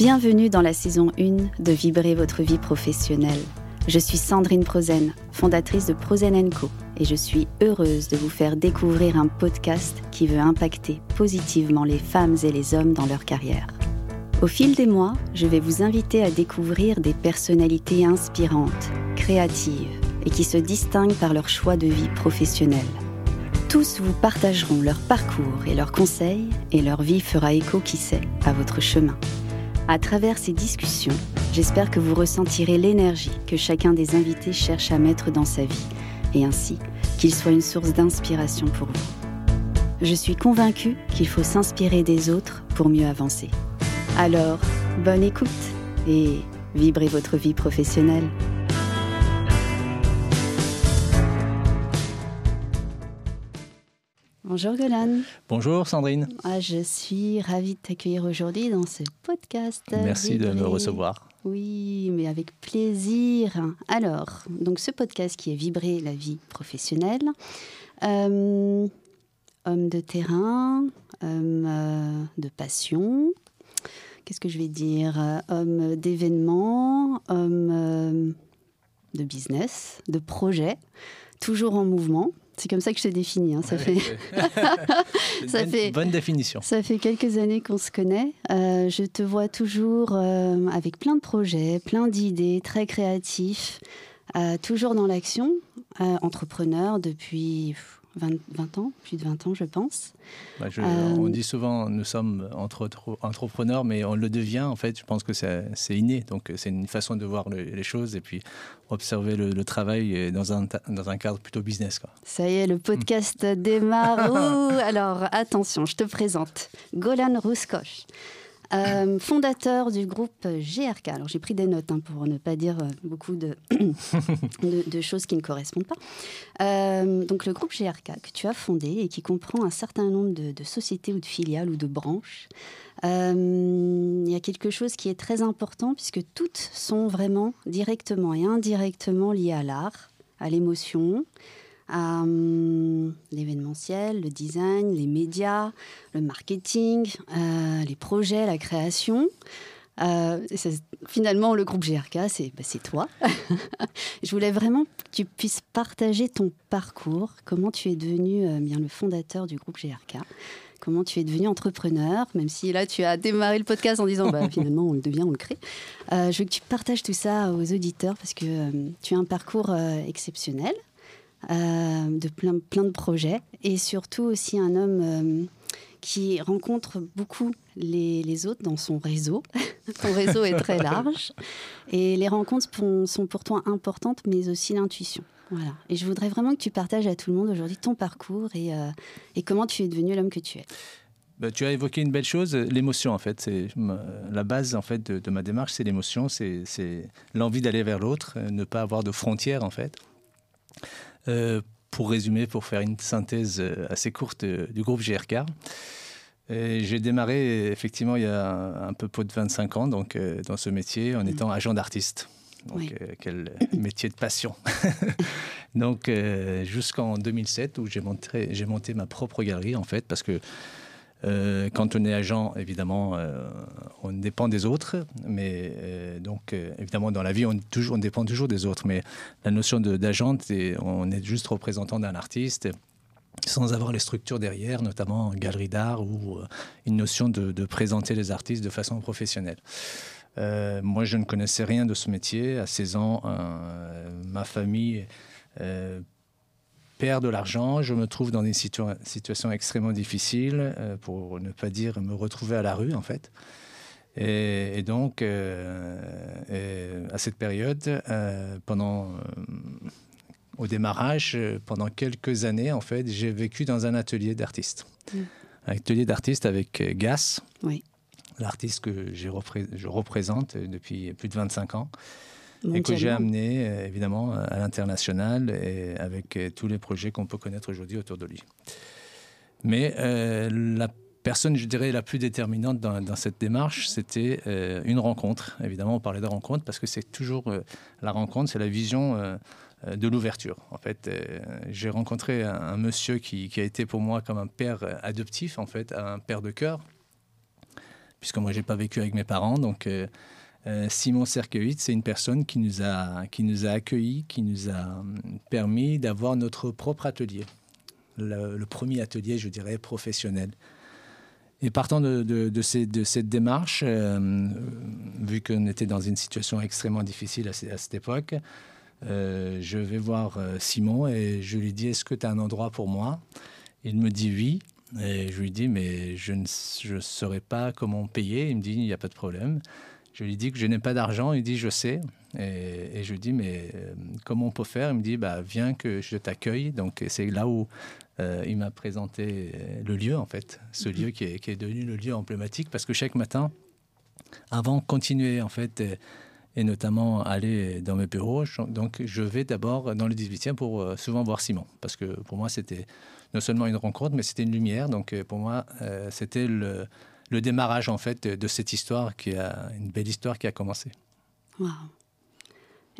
Bienvenue dans la saison 1 de Vibrer votre vie professionnelle. Je suis Sandrine Prozen, fondatrice de Prozen Co, et je suis heureuse de vous faire découvrir un podcast qui veut impacter positivement les femmes et les hommes dans leur carrière. Au fil des mois, je vais vous inviter à découvrir des personnalités inspirantes, créatives et qui se distinguent par leur choix de vie professionnelle. Tous vous partageront leur parcours et leurs conseils, et leur vie fera écho, qui sait, à votre chemin. À travers ces discussions, j'espère que vous ressentirez l'énergie que chacun des invités cherche à mettre dans sa vie, et ainsi qu'il soit une source d'inspiration pour vous. Je suis convaincue qu'il faut s'inspirer des autres pour mieux avancer. Alors, bonne écoute et vibrez votre vie professionnelle. Bonjour Golan. Bonjour Sandrine. Ah, je suis ravie de t'accueillir aujourd'hui dans ce podcast. Merci de me recevoir. Oui, mais avec plaisir. Alors, donc ce podcast qui est Vibrer la vie professionnelle. Euh, homme de terrain, homme euh, de passion. Qu'est-ce que je vais dire? Homme d'événements, homme de business, de projet, toujours en mouvement. C'est comme ça que je te définis. Hein. Ça, fait... ça bonne, fait... bonne définition. Ça fait quelques années qu'on se connaît. Euh, je te vois toujours euh, avec plein de projets, plein d'idées, très créatif, euh, toujours dans l'action, entrepreneur depuis 20, ans, plus de 20 ans, je pense. Bah, on dit souvent, nous sommes entre entrepreneurs, mais on le devient, en fait, je pense que c'est inné. Donc, c'est une façon de voir les choses et puis observer le, travail dans un, dans un cadre plutôt business. Quoi. Ça y est, le podcast démarre. alors, attention, je te présente Golan Rouskoch. Euh, fondateur du groupe GRK. Alors j'ai pris des notes hein, pour ne pas dire euh, beaucoup de, de, choses qui ne correspondent pas. Euh, donc le groupe GRK que tu as fondé et qui comprend un certain nombre de, de sociétés ou de filiales ou de branches. Il y a quelque chose qui est très important puisque toutes sont vraiment directement et indirectement liées à l'art, à l'émotion, à hum, l'événementiel, le design, les médias, le marketing, euh, les projets, la création. Euh, finalement, le groupe GRK, c'est bah, toi. Je voulais vraiment que tu puisses partager ton parcours, comment tu es devenu euh, bien le fondateur du groupe GRK, comment tu es devenu entrepreneur, même si là tu as démarré le podcast en disant bah, finalement on le devient, on le crée. je veux que tu partages tout ça aux auditeurs parce que tu as un parcours exceptionnel. Euh, de plein, plein de projets, et surtout aussi un homme euh, qui rencontre beaucoup les, autres dans son réseau. son réseau est très large, et les rencontres sont pour toi importantes, mais aussi l'intuition. Voilà. Et je voudrais vraiment que tu partages à tout le monde aujourd'hui ton parcours et, euh, et comment tu es devenu l'homme que tu es. Bah, tu as évoqué une belle chose, l'émotion en fait. C'est la base en fait de, de ma démarche, c'est l'émotion, c'est l'envie d'aller vers l'autre, ne pas avoir de frontières en fait. Euh, pour résumer, pour faire une synthèse euh, assez courte euh, du groupe GRK. J'ai démarré effectivement il y a un peu plus de 25 ans donc, dans ce métier en mm. étant agent d'artiste. Donc, quel métier de passion. donc, jusqu'en 2007, où j'ai monté, monté ma propre galerie, en fait, parce que euh, quand on est agent, évidemment, euh, on dépend des autres, mais euh, donc évidemment dans la vie, on, dépend toujours des autres. Mais la notion d'agent, on est juste représentant d'un artiste sans avoir les structures derrière, notamment galerie d'art ou une notion de, présenter les artistes de façon professionnelle. moi, je ne connaissais rien de ce métier. À 16 ans, ma famille perd de l'argent, je me trouve dans une situation extrêmement difficile, euh, pour ne pas dire me retrouver à la rue en fait. Et, donc, euh, à cette période, euh, pendant, au démarrage, pendant quelques années, en fait, j'ai vécu dans un atelier d'artiste. Mm. Un atelier d'artiste avec Gas, oui. l'artiste que je représente depuis plus de 25 ans et que j'ai amené euh, évidemment à l'international et avec euh, tous les projets qu'on peut connaître aujourd'hui autour de lui. Mais euh, la personne, je dirais, la plus déterminante dans, cette démarche, c'était une rencontre. Évidemment, on parlait de rencontre parce que c'est toujours la rencontre, c'est la vision de l'ouverture. En fait, j'ai rencontré un, monsieur qui, qui, a été pour moi comme un père adoptif, en fait, un père de cœur, puisque moi, j'ai pas vécu avec mes parents. Donc, Simon Cerquevit, c'est une personne qui nous, a, qui nous a accueillis, qui nous a permis d'avoir notre propre atelier. Le, premier atelier, je dirais, professionnel. Et partant de, de, cette démarche, vu qu'on était dans une situation extrêmement difficile à, cette époque, euh, je vais voir euh, Simon et je lui dis Est-ce que tu as un endroit pour moi? Il me dit oui. Et je lui dis Mais je ne je saurais pas comment payer. Il me dit Il n'y a pas de problème. Je lui dis que je n'ai pas d'argent. Il dit Je sais. Et, je lui dis Mais euh, comment on peut faire? Il me dit bah, Viens que je t'accueille. Donc c'est là où il m'a présenté le lieu, en fait. Ce mhm. lieu qui est, qui est, devenu le lieu emblématique parce que chaque matin, avant de continuer, en fait, et notamment aller dans mes bureaux. Donc je vais d'abord dans le 18e pour euh, souvent voir Simon, parce que pour moi c'était non seulement une rencontre, mais c'était une lumière. Donc euh, pour moi euh, c'était le, le, démarrage en fait de cette histoire qui a une belle histoire qui a commencé. Wow.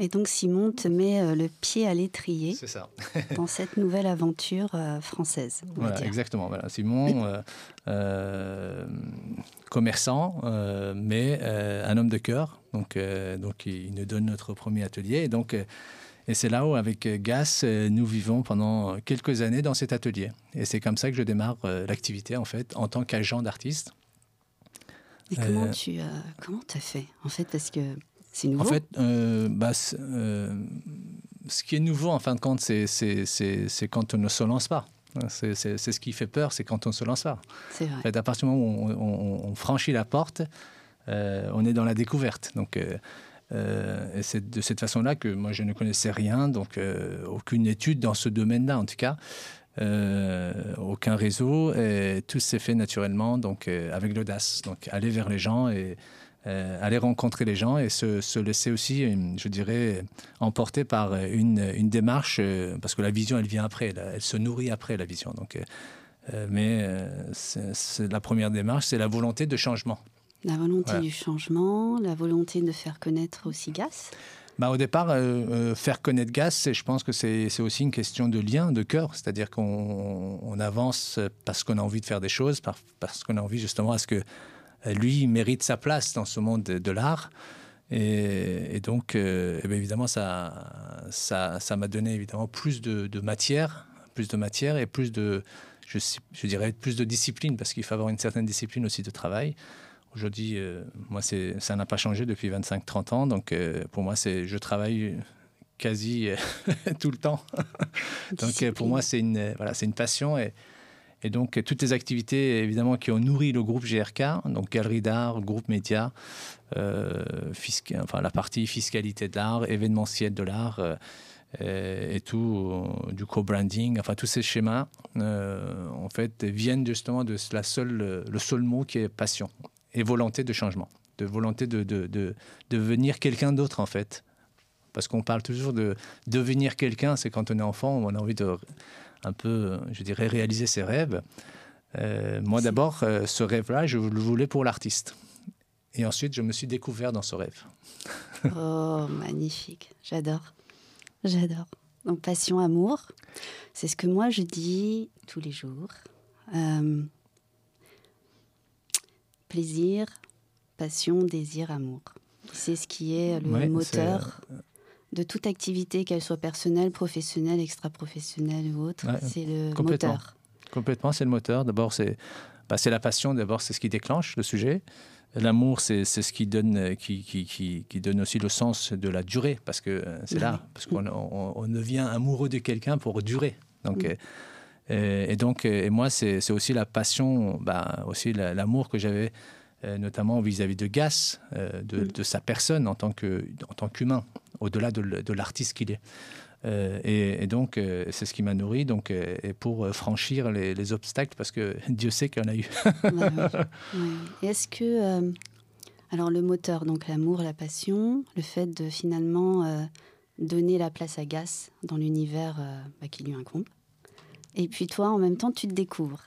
Et donc Simon te met euh, le pied à l'étrier dans cette nouvelle aventure euh, française. Voilà, exactement. Voilà. Simon, euh, commerçant, mais un homme de cœur. Donc, donc il nous donne notre premier atelier. Et donc et c'est là où, avec Gas, nous vivons pendant quelques années dans cet atelier. Et c'est comme ça que je démarre l'activité, en fait, en tant qu'agent d'artiste. Et comment tu comment as fait, en fait, parce que c'est nouveau. En fait, euh, bah, euh, ce qui est nouveau, en fin de compte, c'est quand on ne se lance pas. C'est ce qui fait peur, c'est quand on ne se lance pas. C'est vrai. En fait, à partir du moment où on, franchit la porte, euh, on est dans la découverte. Donc, c'est de cette façon-là que moi, je ne connaissais rien, donc aucune étude dans ce domaine-là, en tout cas. Aucun réseau, et tout s'est fait naturellement, donc avec l'audace. Donc aller vers les gens et, euh, aller rencontrer les gens et se, laisser aussi, je dirais, emporter par une, une, démarche, euh, parce que la vision, elle vient après, elle, se nourrit après la vision. Donc, euh, mais c'est la première démarche, c'est la volonté de changement. La volonté du changement, la volonté de faire connaître aussi GAS bah, au départ, faire connaître GAS, je pense que c'est aussi une question de lien, de cœur. C'est-à-dire qu'on avance parce qu'on a envie de faire des choses, parce qu'on a envie justement à ce que euh, lui, mérite sa place dans ce monde de, l'art. Et, donc, euh, eh évidemment, ça, ça, ça m'a donné évidemment plus de, matière, plus de matière et plus de, je dirais, plus de discipline, parce qu'il faut avoir une certaine discipline aussi de travail. Aujourd'hui, euh, moi, ça n'a pas changé depuis 25-30 ans. Donc, pour moi, c'est, je travaille quasi tout le temps. donc, pour moi, c'est une, voilà, c'est une passion. Et, et donc, toutes les activités, évidemment, qui ont nourri le groupe GRK, donc galerie d'art, groupe média, euh, enfin, la partie fiscalité de l'art, événementiel de l'art, euh, et tout, euh, du co-branding, enfin, tous ces schémas, en fait, viennent justement de la seule, le seul mot qui est passion et volonté de changement, de volonté de, de, de devenir quelqu'un d'autre, en fait. Parce qu'on parle toujours de devenir quelqu'un, c'est quand on est enfant, on a envie de un peu, je dirais, réaliser ses rêves. Euh, moi d'abord, euh, ce rêve-là, je le voulais pour l'artiste. Et ensuite, je me suis découvert dans ce rêve. oh, magnifique. J'adore. J'adore. Donc, passion, amour. C'est ce que moi, je dis tous les jours. Euh, plaisir, passion, désir, amour. C'est ce qui est le moteur de toute activité, qu'elle soit personnelle, professionnelle, extra-professionnelle ou autre. c'est le moteur. Complètement, c'est le moteur. D'abord, c'est bah, la passion, d'abord, c'est ce qui déclenche le sujet. L'amour, c'est ce qui donne, qui, qui, qui, donne aussi le sens de la durée, parce que euh, c'est là, parce qu'on on, devient amoureux de quelqu'un pour durer. Donc, euh, et, donc, et moi, c'est aussi la passion, bah, aussi l'amour que j'avais euh, notamment vis-à-vis de Gas, euh, mm. de, sa personne en tant qu'humain, au-delà de, l'artiste qu'il est. Euh, et, donc, c'est ce qui m'a nourri donc, et pour franchir les, obstacles, parce que Dieu sait qu'il y en a eu. Est-ce que, alors le moteur, donc l'amour, la passion, le fait de finalement donner la place à Gas dans l'univers bah, qui lui incombe, et puis toi, en même temps, tu te découvres.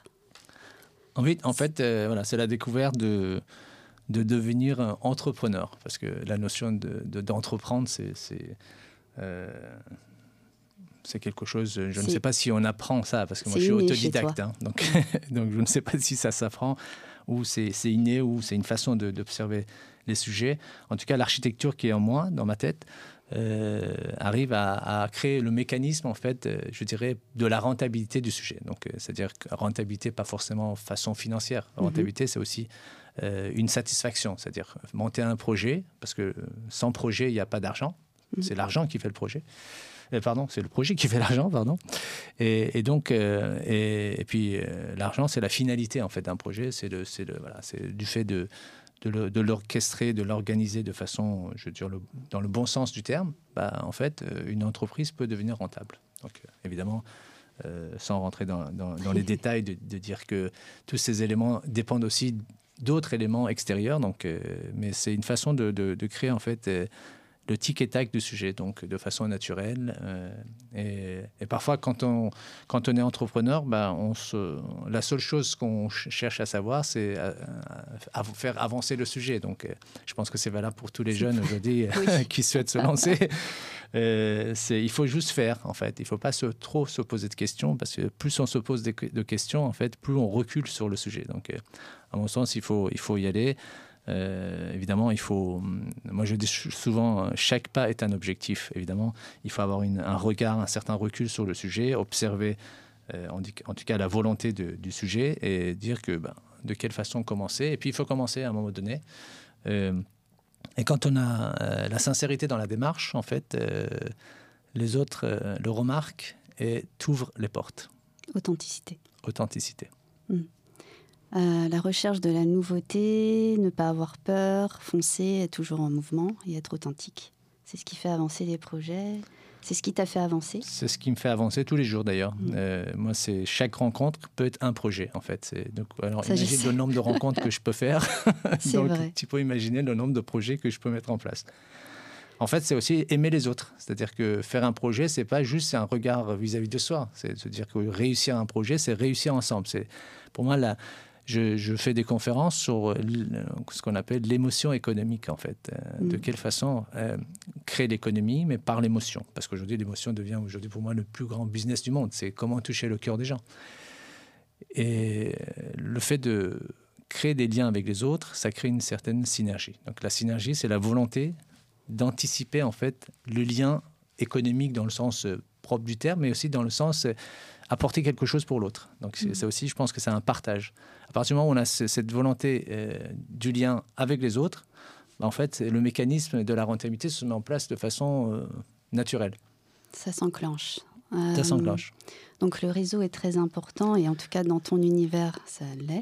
En fait, euh, voilà, c'est la découverte de, de devenir entrepreneur. Parce que la notion d'entreprendre, de, c'est. Euh, c'est quelque chose, je ne sais pas si on apprend ça, parce que moi je suis autodidacte, hein, donc, donc je ne sais pas si ça s'apprend. ou c'est inné, ou c'est une façon d'observer les sujets. En tout cas, l'architecture qui est en moi, dans ma tête, euh, arrive à, créer le mécanisme, en fait, euh, je dirais, de la rentabilité du sujet. Donc, euh, c'est-à-dire rentabilité, pas forcément façon financière. Mhm. rentabilité, c'est aussi une satisfaction, c'est-à-dire monter un projet, parce que sans projet, il n'y a pas d'argent. Mhm. C'est l'argent qui fait le projet. pardon, c'est le projet qui fait l'argent, pardon. Et, donc, et, puis l'argent, c'est la finalité en fait d'un projet. C'est le, le, voilà, c'est du fait de de l'orchestrer, de l'organiser de façon, je veux dire, dans le bon sens du terme, bah, en fait, euh, une entreprise peut devenir rentable. Donc, euh, évidemment, euh, sans rentrer dans, les détails, de, dire que tous ces éléments dépendent aussi d'autres éléments extérieurs. Donc, mais c'est une façon de, de, créer en fait le tic et tac du sujet, donc de façon naturelle. Euh, et, parfois, quand on, quand on est entrepreneur, ben, on se, la seule chose qu'on cherche à savoir, c'est à, faire avancer le sujet. Donc, euh, je pense que c'est valable pour tous les jeunes aujourd'hui qui souhaitent se lancer. Euh, il faut juste faire, en fait. Il ne faut pas se, trop se poser de questions, parce que plus on se pose de questions, en fait, plus on recule sur le sujet. Donc, à mon sens, il faut, il faut y aller. Euh, évidemment, il faut. Moi, je dis souvent, chaque pas est un objectif. Évidemment, il faut avoir un regard, un certain recul sur le sujet, observer, euh, en, tout cas, la volonté du sujet et dire que ben, de quelle façon commencer. Et puis, il faut commencer à un moment donné. Euh, et quand on a la sincérité dans la démarche, en fait, les autres le remarquent et t'ouvrent les portes. Authenticité. Authenticité. Hmm. Euh, la recherche de la nouveauté, ne pas avoir peur, foncer, être toujours en mouvement et être authentique. C'est ce qui fait avancer les projets. C'est ce qui t'a fait avancer C'est ce qui me fait avancer tous les jours d'ailleurs. Mm. Euh, moi, c'est chaque rencontre peut être un projet en fait. Donc, alors, imagine le nombre de rencontres que je peux faire. donc, vrai. tu peux imaginer le nombre de projets que je peux mettre en place. En fait, c'est aussi aimer les autres. C'est-à-dire que faire un projet, c'est pas juste un regard vis-à-vis -vis de soi. C'est se dire que réussir un projet, c'est réussir ensemble. C'est pour moi la, je, fais des conférences sur euh, ce qu'on appelle l'émotion économique, en fait. Euh, de mm. quelle façon euh, créer l'économie, mais par l'émotion. Parce qu'aujourd'hui, l'émotion devient aujourd'hui pour moi le plus grand business du monde. C'est comment toucher le cœur des gens. Et le fait de créer des liens avec les autres, ça crée une certaine synergie. Donc la synergie, c'est la volonté d'anticiper en fait le lien économique dans le sens propre du terme, mais aussi dans le sens apporter quelque chose pour l'autre. Donc c'est ça mm. aussi, je pense que c'est un partage. À partir du moment où on a cette volonté euh, du lien avec les autres, bah, en fait, le mécanisme de la rentabilité se met en place de façon euh, naturelle. Ça s'enclenche. ça euh, s'enclenche. Donc le réseau est très important et en tout cas dans ton univers, ça l'est.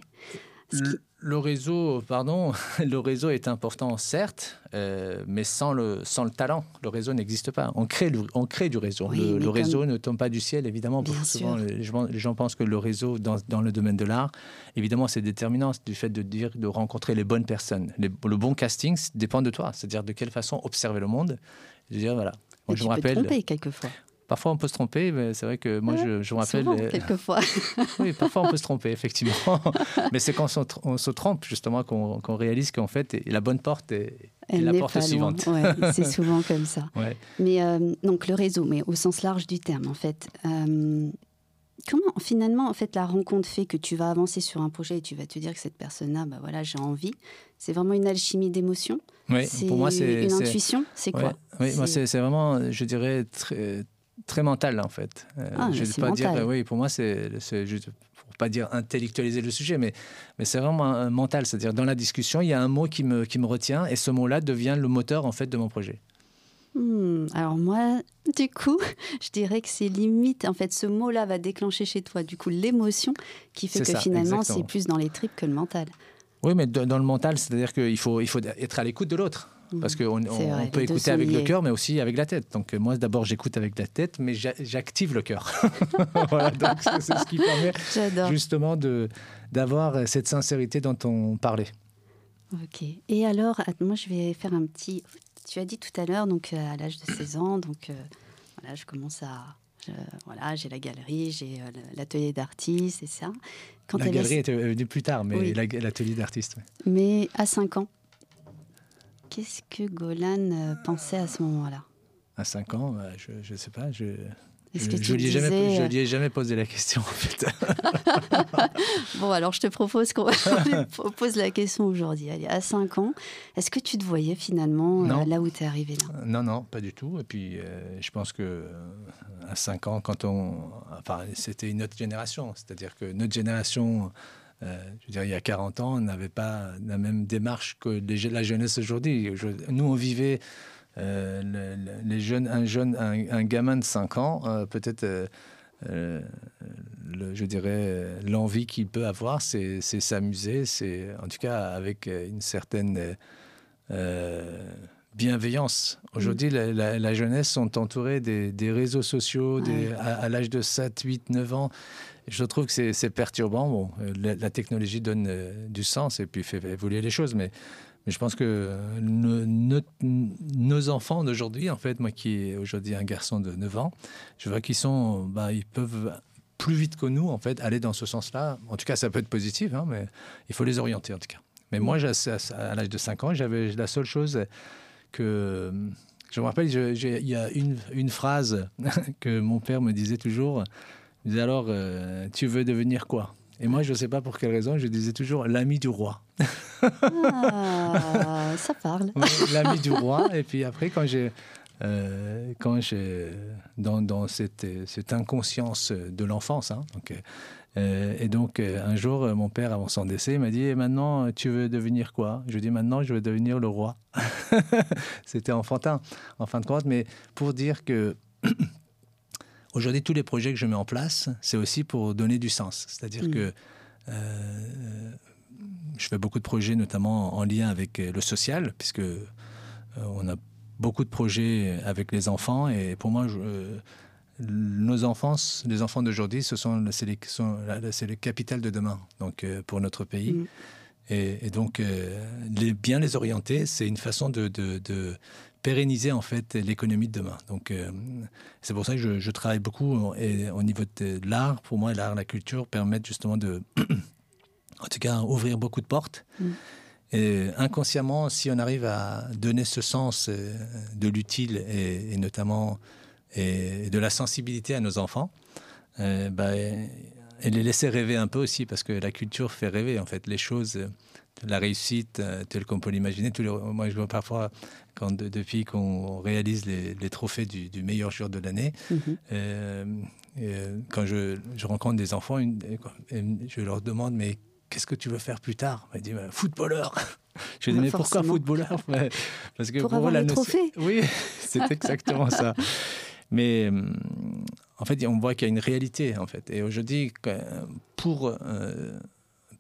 Le réseau, pardon, le réseau est important, certes, euh, mais sans le, sans le talent, le réseau n'existe pas. On crée, on crée du réseau. le, réseau ne tombe pas du ciel, évidemment. souvent, les gens, les gens, pensent que le réseau, dans, dans le domaine de l'art, évidemment, c'est déterminant du fait de dire, de rencontrer les bonnes personnes. le bon casting dépend de toi, c'est-à-dire de quelle façon observer le monde. Je veux dire, voilà. Moi, je me rappelle. tromper quelquefois. Parfois, on peut se tromper, mais c'est vrai que moi, je, je me rappelle. Souvent, quelquefois. oui, parfois, on peut se tromper, effectivement. mais c'est quand on se trompe, justement, qu'on réalise qu'en fait, la bonne porte est, la porte suivante. c'est souvent comme ça. Mais euh, donc, le réseau, mais au sens large du terme, en fait. Euh, comment, finalement, en fait, la rencontre fait que tu vas avancer sur un projet et tu vas te dire que cette personne-là, bah voilà, j'ai envie. C'est vraiment une alchimie d'émotions? Oui, pour moi, c'est une intuition? C'est quoi? Oui, moi, c'est vraiment, je dirais, très très mental en fait. Euh, ah, je vais pas dire, oui, pour moi c'est juste pour pas dire intellectualiser le sujet, mais mais c'est vraiment mental, c'est-à-dire dans la discussion il y a un mot qui me qui me retient et ce mot-là devient le moteur en fait de mon projet. Hmm, alors moi, du coup, je dirais que c'est limite. En fait, ce mot-là va déclencher chez toi, du coup, l'émotion qui fait que finalement, c'est plus dans les tripes que le mental. Oui, mais dans le mental, c'est-à-dire qu'il faut, il faut être à l'écoute de l'autre. Parce qu'on on, peut écouter avec le cœur, mais aussi avec la tête. Donc moi, d'abord, j'écoute avec la tête, mais j'active le cœur. voilà, donc c'est ce qui permet justement d'avoir cette sincérité dont on parlait. Ok. Et alors, moi, je vais faire un petit... Tu as dit tout à l'heure, donc à l'âge de 16 ans, donc euh, voilà, je commence à... voilà, j'ai la galerie, j'ai euh, l'atelier d'artiste et ça. Quand la galerie était venue plus tard, mais l'atelier d'artiste. Mais à 5 ans, Qu'est-ce que Golan euh, pensait à ce moment-là? À 5 ans, bah, je ne sais pas. Je... je ne lui, jamais, lui ai jamais posé la question, en fait. bon, alors je te propose qu'on pose la question aujourd'hui. Allez, à 5 ans, est-ce que tu te voyais finalement euh, là où tu es arrivé là? Non, non, pas du tout. Et puis, euh, je pense que euh, à 5 ans, quand on. Enfin, c'était une autre génération. C'est-à-dire que notre génération. Je veux dire, il y a 40 ans, on n'avait pas la même démarche que la jeunesse aujourd'hui. Nous, on vivait euh, les jeunes, un jeune, un, gamin de 5 ans, euh, peut-être, euh, je dirais, l'envie qu'il peut avoir, c'est s'amuser, c'est en tout cas avec une certaine bienveillance. Aujourd'hui, mm. la, jeunesse sont entourés des, réseaux sociaux à, l'âge de 7, 8, 9 ans. Je trouve que c'est perturbant. Bon, la, la, technologie donne du sens et puis fait évoluer les choses, mais je pense que nos, enfants d'aujourd'hui, en fait, moi qui ai aujourd'hui un garçon de 9 ans, je vois qu'ils sont, bah, ils peuvent plus vite que nous, en fait, aller dans ce sens-là. En tout cas, ça peut être positif, hein, mais il faut les orienter, en tout cas. Mais moi, à l'âge de 5 ans, j'avais la seule chose que... Je me rappelle, il y a une, phrase que mon père me disait toujours. Il disait alors, euh, tu veux devenir quoi? Et moi, je ne sais pas pour quelle raison, je disais toujours l'ami du roi. Ah, ça parle. l'ami du roi. Et puis après, quand j'ai. Euh, quand j'ai dans, dans cette, cette, inconscience de l'enfance. Hein, donc, euh, et donc, euh, un jour, mon père, avant son décès, m'a dit maintenant, tu veux devenir quoi? Je lui ai dit Maintenant, je veux devenir le roi. C'était enfantin, en fin de compte, mais pour dire que Aujourd'hui, tous les projets que je mets en place, c'est aussi pour donner du sens. C'est-à-dire mm. que euh, je fais beaucoup de projets, notamment en lien avec euh, le social, puisque euh, on a beaucoup de projets avec les enfants. Et pour moi, nos enfants, les enfants d'aujourd'hui, ce sont, c'est, le capital de demain, donc pour notre pays. Mm. Et, donc, les, bien les orienter, c'est une façon de, de pérenniser en fait l'économie de demain. Donc euh, c'est pour ça que je, travaille beaucoup et, au niveau de, l'art. Pour moi, l'art, la culture permettent justement de, en tout cas, ouvrir beaucoup de portes. Mm. Et inconsciemment, si on arrive à donner ce sens euh, de l'utile et, notamment et de la sensibilité à nos enfants, euh, bah, et les laisser rêver un peu aussi, parce que la culture fait rêver en fait les choses la réussite telle qu'on peut l'imaginer. Moi, je vois parfois, quand, depuis qu'on réalise les, trophées du, meilleur joueur de l'année, mhm. euh, euh, quand je, rencontre des enfants, je leur demande, mais qu'est-ce que tu veux faire plus tard? Ils disent, footballeur. Je dis, mais pourquoi footballeur? Parce que pour, avoir le trophée. Oui, c'est exactement ça. Mais en fait, on voit qu'il y a une réalité, en fait. Et aujourd'hui, pour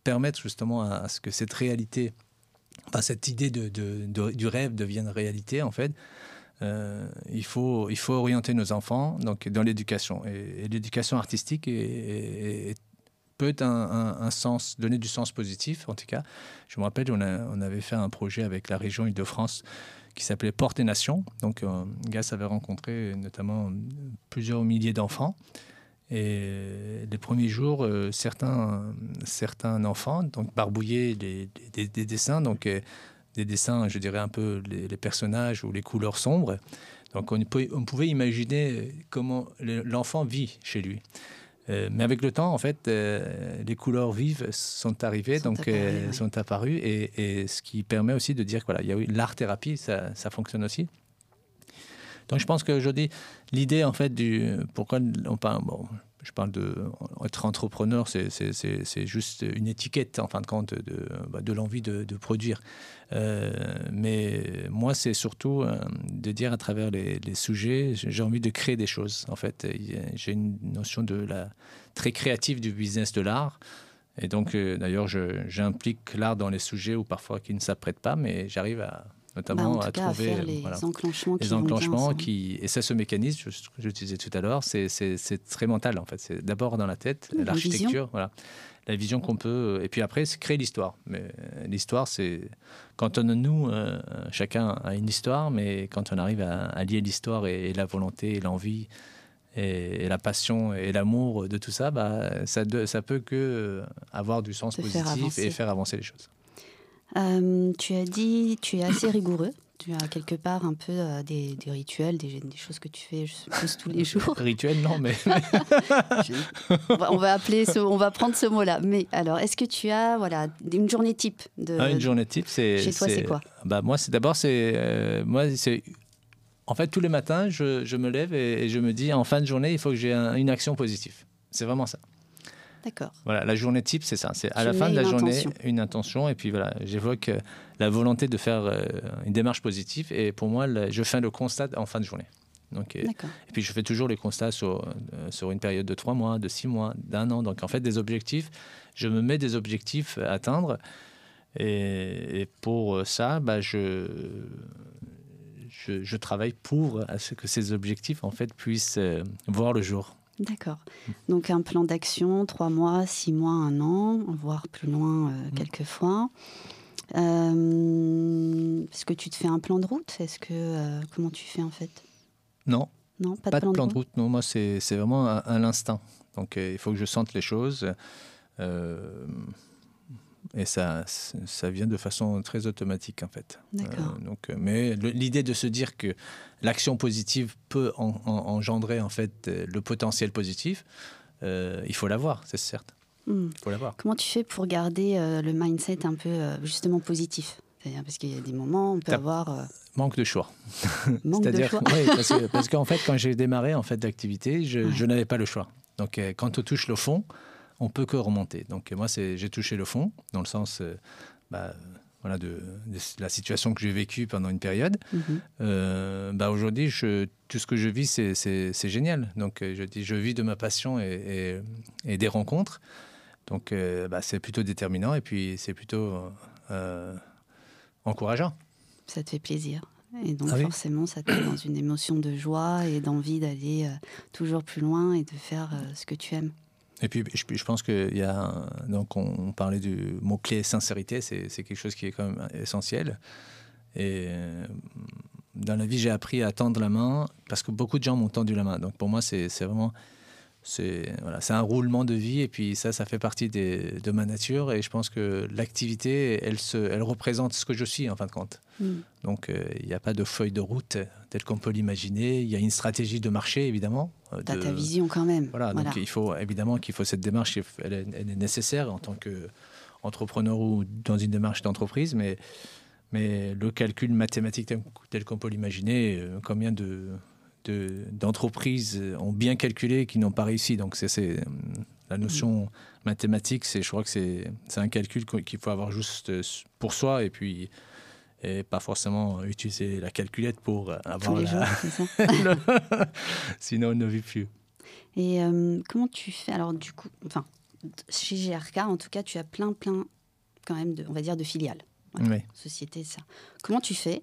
permettre justement à, ce que cette réalité, cette idée de, du rêve devienne réalité, en fait, euh, il, faut, il faut orienter nos enfants donc, dans l'éducation. Et, l'éducation artistique peut donner du sens positif, en tout cas. Je me rappelle, on, on avait fait un projet avec la région Île-de-France qui s'appelait Porte et Nation. Donc, euh, Gas avait rencontré notamment plusieurs milliers d'enfants. Et les premiers jours, euh, certains, certains enfants donc barbouillaient des, dessins, donc euh, des dessins, je dirais un peu les, personnages ou les couleurs sombres. Donc on, on pouvait imaginer comment l'enfant vit chez lui. Euh, mais avec le temps, en fait, les couleurs vives sont arrivées, sont donc sont apparues, et, ce qui permet aussi de dire que voilà, il y a l'art thérapie, ça, ça fonctionne aussi. Donc je pense qu'aujourd'hui, l'idée en fait du pourquoi on parle, bon, je parle de être entrepreneur, c'est juste une étiquette en fin de compte de, bah, de l'envie de, produire. Euh, mais moi, c'est surtout euh, de dire à travers les, sujets, j'ai envie de créer des choses. En fait, j'ai une notion de la très créative du business de l'art. Et donc, euh, d'ailleurs, j'implique l'art dans les sujets où parfois qui ne s'apprêtent pas, mais j'arrive à notamment bah, à trouver les enclenchements, les enclenchements qui et ça ce mécanisme je disais tout à l'heure c'est très mental en fait. C'est d'abord dans la tête l'architecture voilà la vision qu'on peut et puis après c'est créer l'histoire. Mais l'histoire c'est quand on nous euh, chacun a une histoire mais quand on arrive à, lier l'histoire et, la volonté et l'envie et, la passion et l'amour de tout ça bah ça ça peut que avoir du sens positif et faire avancer les choses euh, tu as dit, tu es assez rigoureux. tu as quelque part un peu euh, des, des, rituels, des, des, choses que tu fais, je suppose, tous les jours. Rituels, non, mais. on, va, appeler ce, on va prendre ce mot-là. Mais alors, est-ce que tu as voilà, une journée type de, ah, Une journée type, c'est. Chez toi, c'est quoi? bah, Moi, c'est d'abord, c'est. Euh, moi, c'est. En fait, tous les matins, je, je me lève et, je me dis, en fin de journée, il faut que j'ai une action positive. C'est vraiment ça. D'accord. Voilà, la journée type, c'est ça. C'est à la fin de la journée, une intention. Et puis voilà, j'évoque euh, la volonté de faire euh, une démarche positive. Et pour moi, je fais le constat en fin de journée. Donc, et, et, puis je fais toujours les constats sur, euh, sur une période de trois mois, de six mois, d'un an. Donc en fait, des objectifs, je me mets des objectifs à atteindre. Et, pour ça, bah, je, je, je, travaille pour à ce que ces objectifs en fait puissent voir le jour. D'accord. Donc un plan d'action, trois mois, six mois, un an, voire plus loin euh, mmh. quelquefois. Euh, est-ce que tu te fais un plan de route? Est-ce que euh, comment tu fais en fait? Non. Non, pas, de, plan de route. Non, moi c'est vraiment à, l'instant. Donc il faut que je sente les choses. Et ça, ça vient de façon très automatique en fait. D'accord. donc, mais l'idée de se dire que l'action positive peut engendrer en fait euh, le potentiel positif, euh, il faut l'avoir, c'est certes. Hmm. Il faut l'avoir. Comment tu fais pour garder euh, le mindset un peu justement positif? Parce qu'il y a des moments, on peut avoir manque de choix. Manque de choix. oui, parce, qu'en fait, quand j'ai démarré en fait l'activité, je, n'avais pas le choix. Donc, quand on touche le fond, on peut que remonter. Donc, moi, j'ai touché le fond dans le sens, bah, voilà, de, la situation que j'ai vécue pendant une période. Mhm. Euh, bah aujourd'hui, tout ce que je vis, c'est génial. Donc, euh, je, dis, je vis de ma passion et, et, des rencontres. Donc, euh, bah, c'est plutôt déterminant et puis c'est plutôt encourageant. Ça te fait plaisir. Et donc, ah forcément, ça te met dans une émotion de joie et d'envie d'aller toujours plus loin et de faire ce que tu aimes. Et puis, je, pense qu'il y a. Donc, on parlait du mot-clé sincérité, c'est quelque chose qui est quand même essentiel. Et euh, dans la vie, j'ai appris à tendre la main parce que beaucoup de gens m'ont tendu la main. Donc, pour moi, c'est vraiment. C'est voilà, un roulement de vie et puis ça, ça fait partie des, de ma nature et je pense que l'activité, elle, se, elle représente ce que je suis en fin de compte. Mm. Donc euh, il n'y a pas de feuille de route telle qu'on peut l'imaginer. Il y a une stratégie de marché évidemment. Euh, tu as ta vision quand même. Voilà, donc il faut évidemment qu'il faut cette démarche, elle est, elle est nécessaire en tant qu'entrepreneur ou dans une démarche d'entreprise, mais, mais le calcul mathématique tel, qu'on peut l'imaginer, euh, combien de d'entreprises ont bien calculé qui n'ont pas réussi. Donc c'est la notion mathématique, c'est je crois que c'est un calcul qu'il faut avoir juste pour soi et puis et pas forcément utiliser la calculette pour avoir Tous les la... jours, Sinon, on ne vit plus. Et euh, comment tu fais? Alors, du coup, enfin, chez GRK, en tout cas, tu as plein, plein, quand même, de, on va dire, de filiales. oui. Société, ça. Comment tu fais?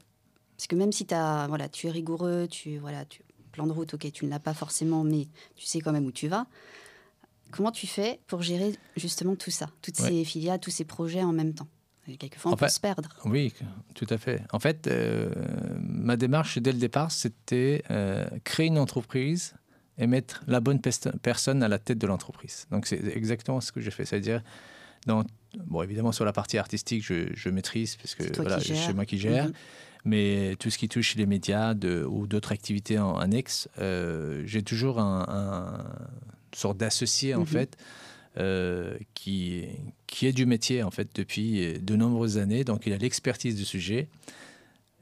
Parce que même si as, voilà, tu es rigoureux, tu, voilà, tu, plan de route, ok, tu ne l'as pas forcément, mais tu sais quand même où tu vas. Comment tu fais pour gérer justement tout ça, toutes ces filiales, tous ces projets en même temps? Quelquefois, on peut se perdre. Oui, tout à fait. En fait, euh, ma démarche dès le départ, c'était euh, créer une entreprise et mettre la bonne personne à la tête de l'entreprise. Donc, c'est exactement ce que j'ai fait. C'est-à-dire, dans, bon, évidemment, sur la partie artistique, je, maîtrise, parce que voilà, c'est moi qui gère. Mhm. Mais tout ce qui touche les médias de, ou d'autres activités en annexes, euh, j'ai toujours un, un, sorte d'associé, en mhm. fait, euh, qui, qui est du métier en fait depuis de nombreuses années, donc il a l'expertise du sujet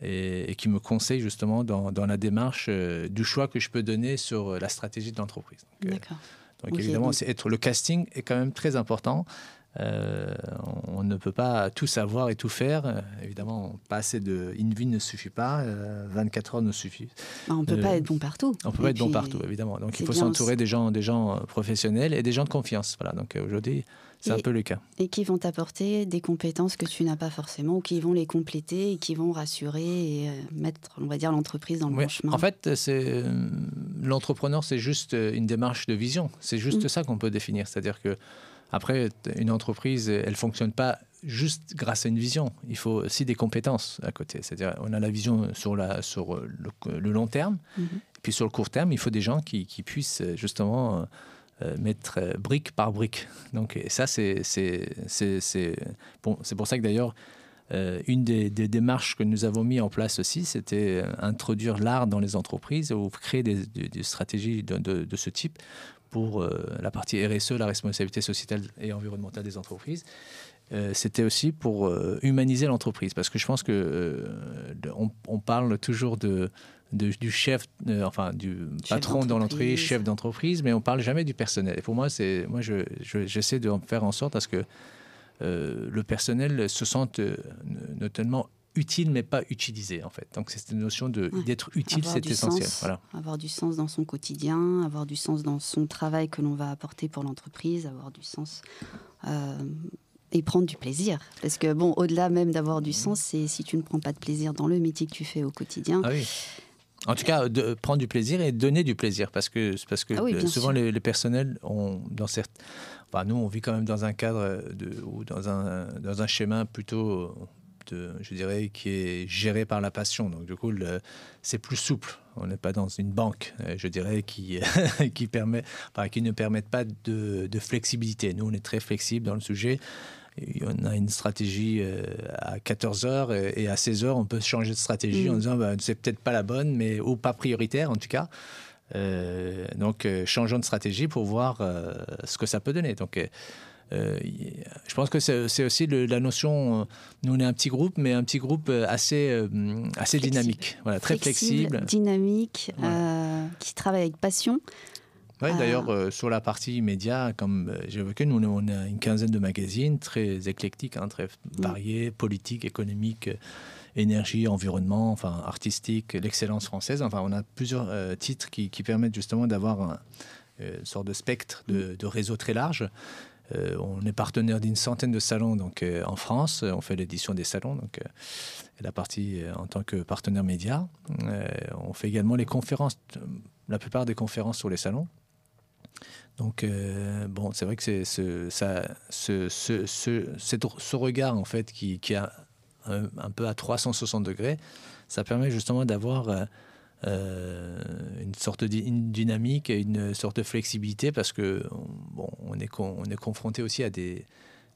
et, qui me conseille justement dans, dans, la démarche euh, du choix que je peux donner sur la stratégie de l'entreprise. Donc, euh, donc évidemment, c'est être le casting est quand même très important. Euh, on ne peut pas tout savoir et tout faire. Euh, évidemment, pas assez de in vie ne suffit pas. 24 euh, heures ne suffit. On ne peut pas être bon partout. On peut pas être bon partout, évidemment. Donc il faut s'entourer des gens, des gens professionnels et des gens de confiance. Voilà. Donc aujourd'hui, c'est un peu le cas. Et qui vont t'apporter des compétences que tu n'as pas forcément, ou qui vont les compléter et qui vont rassurer et mettre, on va dire, l'entreprise dans le bon chemin. En fait, c'est l'entrepreneur, c'est juste une démarche de vision. C'est juste mm. ça qu'on peut définir. C'est-à-dire que après, une entreprise, elle ne fonctionne pas juste grâce à une vision. Il faut aussi des compétences à côté. C'est-à-dire, on a la vision sur, la, sur le, long terme, mhm. et puis sur le court terme, il faut des gens qui, puissent justement euh, mettre euh, brique par brique. Donc, ça, c'est bon, pour ça que d'ailleurs, une des, démarches que nous avons mis en place aussi, c'était introduire l'art dans les entreprises ou créer des, stratégies de, ce type pour la partie RSE, la responsabilité sociétale et environnementale des entreprises. c'était aussi pour humaniser l'entreprise, parce que je pense que on, parle toujours de du chef, euh, enfin du patron dans l'entreprise, chef d'entreprise, mais on parle jamais du personnel. Et pour moi, c'est moi, j'essaie de faire en sorte à ce que euh, le personnel se sente euh, notamment utile mais pas utilisé en fait. Donc cette notion de d'être utile, c'est essentiel. voilà. Avoir du sens dans son quotidien, avoir du sens dans son travail que l'on va apporter pour l'entreprise, avoir du sens et prendre du plaisir. Parce que bon, au-delà même d'avoir du sens, c'est si tu ne prends pas de plaisir dans le métier que tu fais au quotidien. Ah oui. En tout cas, de prendre du plaisir et donner du plaisir, parce que, parce que ah souvent les, personnels ont, dans certes, enfin, nous, on vit quand même dans un cadre de, ou dans un, dans un schéma plutôt, de, je dirais, qui est géré par la passion. Donc, du coup, c'est plus souple. On n'est pas dans une banque, euh, je dirais, qui, qui, permet, qui ne permettent pas de, de flexibilité. Nous, on est très flexible dans le sujet on a une stratégie euh, à 14 heures et à 16 heures, on peut changer de stratégie mm. en disant bah, c'est peut-être pas la bonne, mais ou pas prioritaire en tout cas. Euh, donc, changeons de stratégie pour voir ce que ça peut donner. Donc, je pense que c'est aussi la notion. nous, on est un petit groupe, mais un petit groupe assez, assez dynamique, voilà, très flexible, dynamique, qui travaille avec passion. Oui, d'ailleurs, euh, sur la partie média, comme euh, j'évoquais, nous, on a une quinzaine de magazines très éclectiques, hein, très variés, politiques, économiques, euh, énergie, environnement, enfin, artistique, l'excellence française. Enfin, on a plusieurs titres qui, permettent justement d'avoir une sorte de spectre de, de réseau très large. On est partenaire d'une centaine de salons donc, en France. On fait l'édition des salons, donc la partie en tant que partenaire média. on fait également les conférences, la plupart des conférences sur les salons. Donc, euh, bon, c'est vrai que c'est ce, ça, ce, ce, ce, regard, en fait, qui, qui a un, peu à 360 degrés, ça permet justement d'avoir euh, euh, une sorte de dynamique et une sorte de flexibilité parce que, bon, on est, on est confronté aussi à des,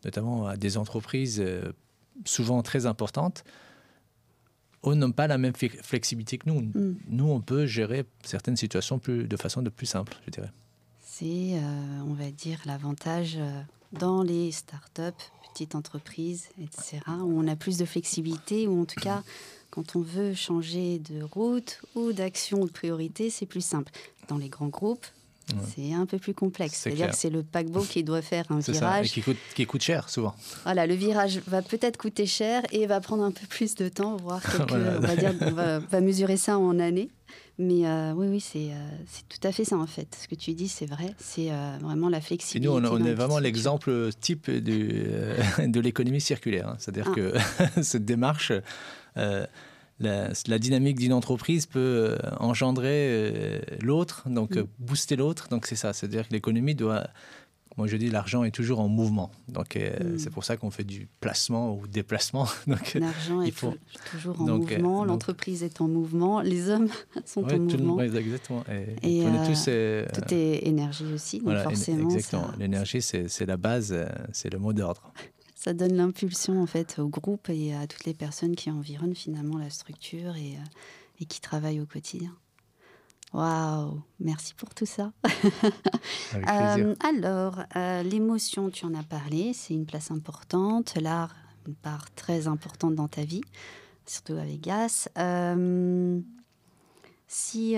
notamment à des entreprises souvent très importantes eux n'ont pas la même flexibilité que nous. Mm. Nous, on peut gérer certaines situations plus, de façon de plus simple, je dirais c'est, euh, on va dire, l'avantage euh, dans les startups, petites entreprises, etc., où on a plus de flexibilité, ou en tout cas, quand on veut changer de route ou d'action ou de priorité, c'est plus simple. Dans les grands groupes, c'est un peu plus complexe. C'est-à-dire que c'est le paquebot qui doit faire un virage. Ça. Et qui coûte, qui coûte cher, souvent. Voilà, le virage va peut-être coûter cher et va prendre un peu plus de temps, voire quelques, on, va dire, on va mesurer ça en années. Mais euh, oui, oui, c'est euh, c'est tout à fait ça en fait. Ce que tu dis, c'est vrai. C'est euh, vraiment la flexibilité. Et nous, on, est vraiment l'exemple type du, de l'économie circulaire. Hein. C'est-à-dire ah. que cette démarche, la, la, dynamique d'une entreprise peut engendrer l'autre, donc mm. booster l'autre. Donc c'est ça. C'est-à-dire que l'économie doit moi, je dis l'argent est toujours en mouvement. Donc, euh, hmm. c'est pour ça qu'on fait du placement ou déplacement. L'argent est faut... toujours en euh, mouvement, l'entreprise est en mouvement, les hommes sont en mouvement. exactement. Et, euh, tout est énergie aussi. Donc forcément, exactement. L'énergie, c'est la base, c'est le mot d'ordre. Ça donne l'impulsion en fait au groupe et à toutes les personnes qui environnent finalement la structure et, et qui travaillent au quotidien. Waouh, merci pour tout ça. Euh, alors, euh, l'émotion, tu en as parlé, c'est une place importante. L'art, une part très importante dans ta vie, surtout à Vegas. Euh, si,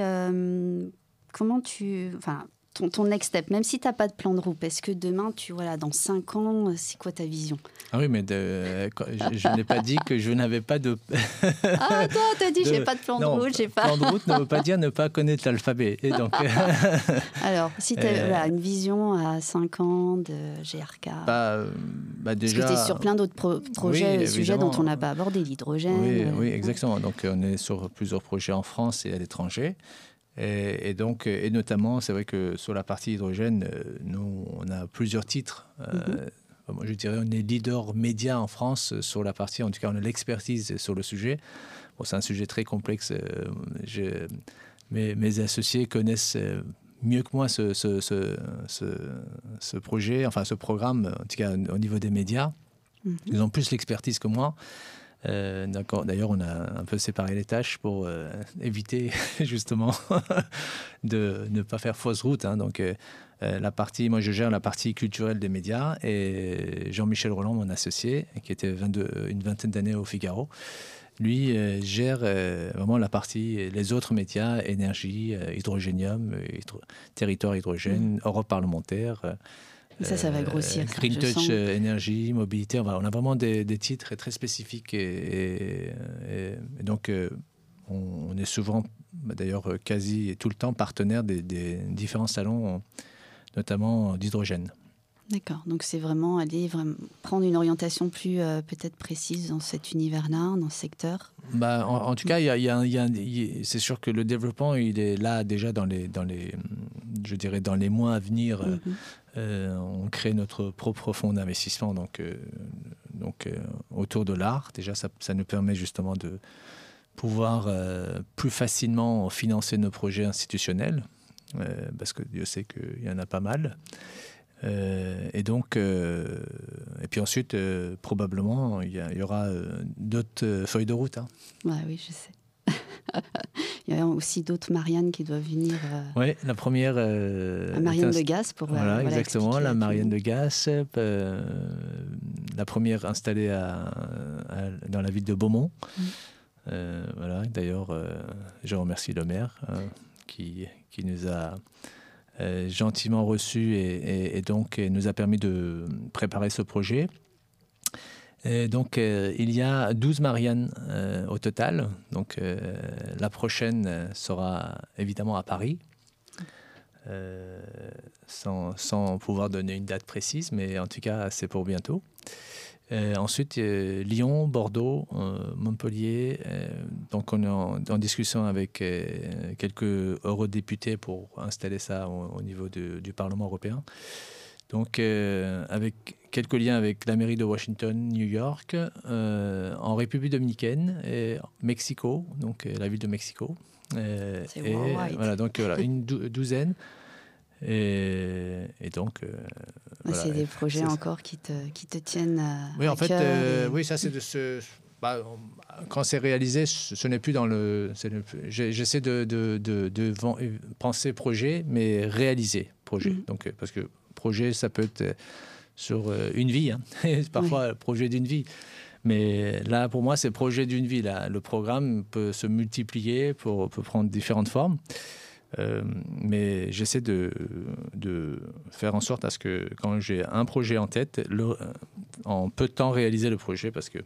comment tu, enfin, ton, ton, next step, même si tu n'as pas de plan de route, est-ce que demain, tu voilà, dans 5 ans, c'est quoi ta vision? Ah oui, mais je, je n'ai pas dit que je n'avais pas de. ah, toi, tu as dit, j'ai pas de plan de route, j'ai pas. Plan de route ne veut pas dire ne pas connaître l'alphabet. Et donc. Alors, si tu as euh, une vision à 5 ans de GRK. Bah, bah déjà. Parce que tu es sur plein d'autres projets, sujets dont on n'a pas abordé, l'hydrogène. Oui, oui, exactement. Donc, on est sur plusieurs projets en France et à l'étranger. Et, donc, et notamment, c'est vrai que sur la partie hydrogène, euh, nous, on a plusieurs titres. Euh, mhm. je dirais, on est leader média en France sur la partie, en tout cas, on a l'expertise sur le sujet. Bon, c'est un sujet très complexe. Euh, je, mes, mes, associés connaissent mieux que moi ce, ce, ce, ce, projet, enfin ce programme, en tout cas au niveau des médias. Mhm. Ils ont plus l'expertise que moi. D'ailleurs, on a un peu séparé les tâches pour éviter justement de ne pas faire fausse route. Hein. donc, la partie, moi, je gère la partie culturelle des médias et Jean-Michel Roland, mon associé, qui était 22, une vingtaine d'années au Figaro, lui gère vraiment la partie, les autres médias, énergie, hydrogénium, territoire hydrogène, mmh. Europe parlementaire. Ça, ça va grossir. Green Touch, euh, énergie, mobilité. On, a vraiment des, titres très spécifiques. Et, donc, euh, on, est souvent, bah, d'ailleurs, quasi tout le temps partenaire des, différents salons, notamment d'hydrogène. D'accord, donc c'est vraiment aller vraiment prendre une orientation plus euh, peut-être précise dans cet univers-là, dans ce secteur. Bah, en, tout cas, c'est sûr que le développement, il est là déjà dans les, dans les, je dirais dans les mois à venir. Mhm. Euh, on crée notre propre fonds d'investissement donc, euh, donc, euh, autour de l'art. Déjà, ça, nous permet justement de pouvoir plus facilement financer nos projets institutionnels, parce que Dieu sait qu'il y en a pas mal. et donc, et puis ensuite, probablement, il y, aura d'autres feuilles de route. Hein. oui, je sais. Il y a aussi d'autres Marianne qui doivent venir. Euh, oui, la première. Euh, Marianne de Gas pour. Euh, voilà, exactement, la Marianne de Gas. la première installée à, dans la ville de Beaumont. Mm. voilà, d'ailleurs, je remercie le maire qui, qui nous a. gentiment reçus et, et, donc nous a permis de préparer ce projet donc, euh, il y a 12 Marianne euh, au total. Donc, euh, la prochaine sera évidemment à Paris, sans, pouvoir donner une date précise, mais en tout cas, c'est pour bientôt. ensuite, Lyon, Bordeaux, Montpellier. donc, on est en, discussion avec quelques eurodéputés pour installer ça au, niveau du Parlement européen. Donc, avec quelques liens avec la mairie de Washington, New York, euh, en République dominicaine et Mexico, donc euh, la ville de Mexico. Euh, et, voilà, donc voilà, une douzaine. Et, donc. C'est des projets encore qui te, qui te tiennent. oui, en fait, oui, ça c'est de ce. Bah, quand c'est réalisé, ce n'est plus dans le. J'essaie de, de, de, penser projet, mais réaliser projet. Mm. Donc, parce que projet, ça peut être sur euh, une vie. Hein. Parfois, projet d'une vie. Mais là, pour moi, c'est projet d'une vie. Là. Le programme peut se multiplier, pour, peut prendre différentes formes. Euh, mais j'essaie de, de, faire en sorte à ce que quand j'ai un projet en tête, le, en peu de temps réaliser le projet parce que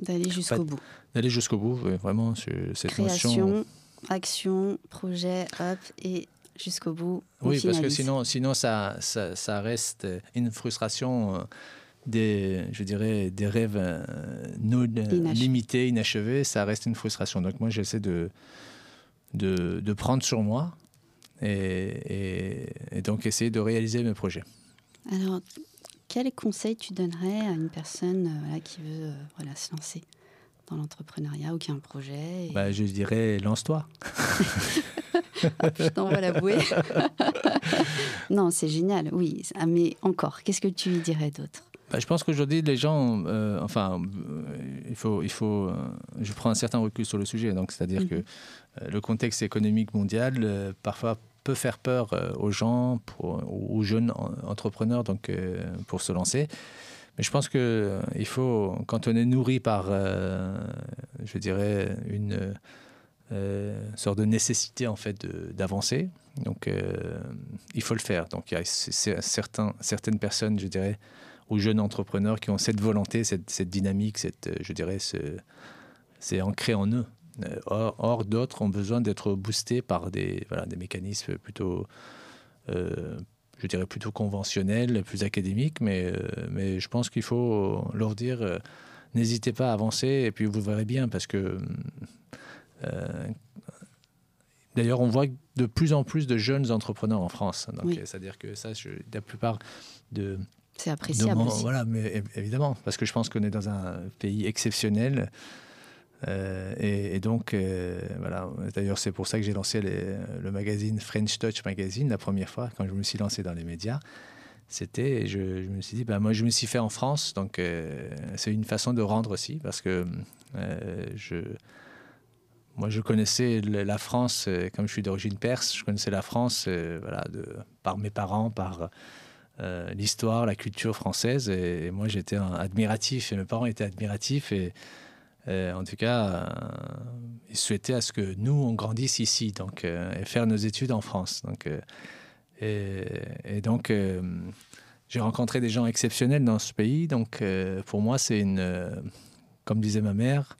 d'aller jusqu'au bout. D'aller jusqu'au bout, vraiment cette Création, action, projet, hop et jusqu'au bout. Oui, parce que sinon, sinon ça, ça, reste une frustration. Euh, des, je dirais, des rêves euh, non limités, inachevés, ça reste une frustration. Donc moi, j'essaie de, de, de, prendre sur moi et, et, donc essayer de réaliser mes projets. Alors, quel conseil tu donnerais à une personne euh, qui veut voilà, se lancer dans l'entrepreneuriat ou qui a un projet bah, Je dirais, lance-toi. je t'envoie la bouée. non, c'est génial, oui. Ah, mais encore, qu'est-ce que tu dirais d'autre? Bah, je pense qu'aujourd'hui, les gens, euh, enfin, euh, il faut, il faut, euh, je prends un certain recul sur le sujet. Donc, c'est-à-dire mhm. que le contexte économique mondial parfois peut faire peur aux gens, pour, aux jeunes entrepreneurs, donc pour se lancer. Mais je pense que il faut, quand on est nourri par, je dirais, une euh, sorte de nécessité en fait d'avancer. Donc euh, il faut le faire. Donc il y a certains, certaines personnes, je dirais, ou jeunes entrepreneurs qui ont cette volonté, cette, dynamique, cette, je dirais, c'est ancré en eux. Euh, or, d'autres ont besoin d'être boostés par des, voilà, des mécanismes plutôt, euh, je dirais, plutôt conventionnels, plus académiques, mais, mais je pense qu'il faut leur dire, n'hésitez pas à avancer, et puis vous verrez bien, parce que d'ailleurs, on voit de plus en plus de jeunes entrepreneurs en France. c'est-à-dire que ça, la plupart de c'est appréciable. voilà, mais évidemment, parce que je pense qu'on est dans un pays exceptionnel. Euh, et, donc, euh, voilà. D'ailleurs, c'est pour ça que j'ai lancé le magazine French Touch Magazine la première fois, quand je me suis lancé dans les médias. c'était, je, me suis dit, bah, moi je me suis fait en France, donc c'est une façon de rendre aussi, parce que je, moi je connaissais la France, comme je suis d'origine perse, je connaissais la France voilà, de, par mes parents, par euh, l'histoire, la culture française. Et, moi, j'étais admiratif, et mes parents étaient admiratifs. Et, en tout cas, euh, ils souhaitaient à ce que nous, on grandisse ici, donc, euh, et faire nos études en France. Donc, et, donc, j'ai rencontré des gens exceptionnels dans ce pays. Donc, pour moi, c'est une, comme disait ma mère,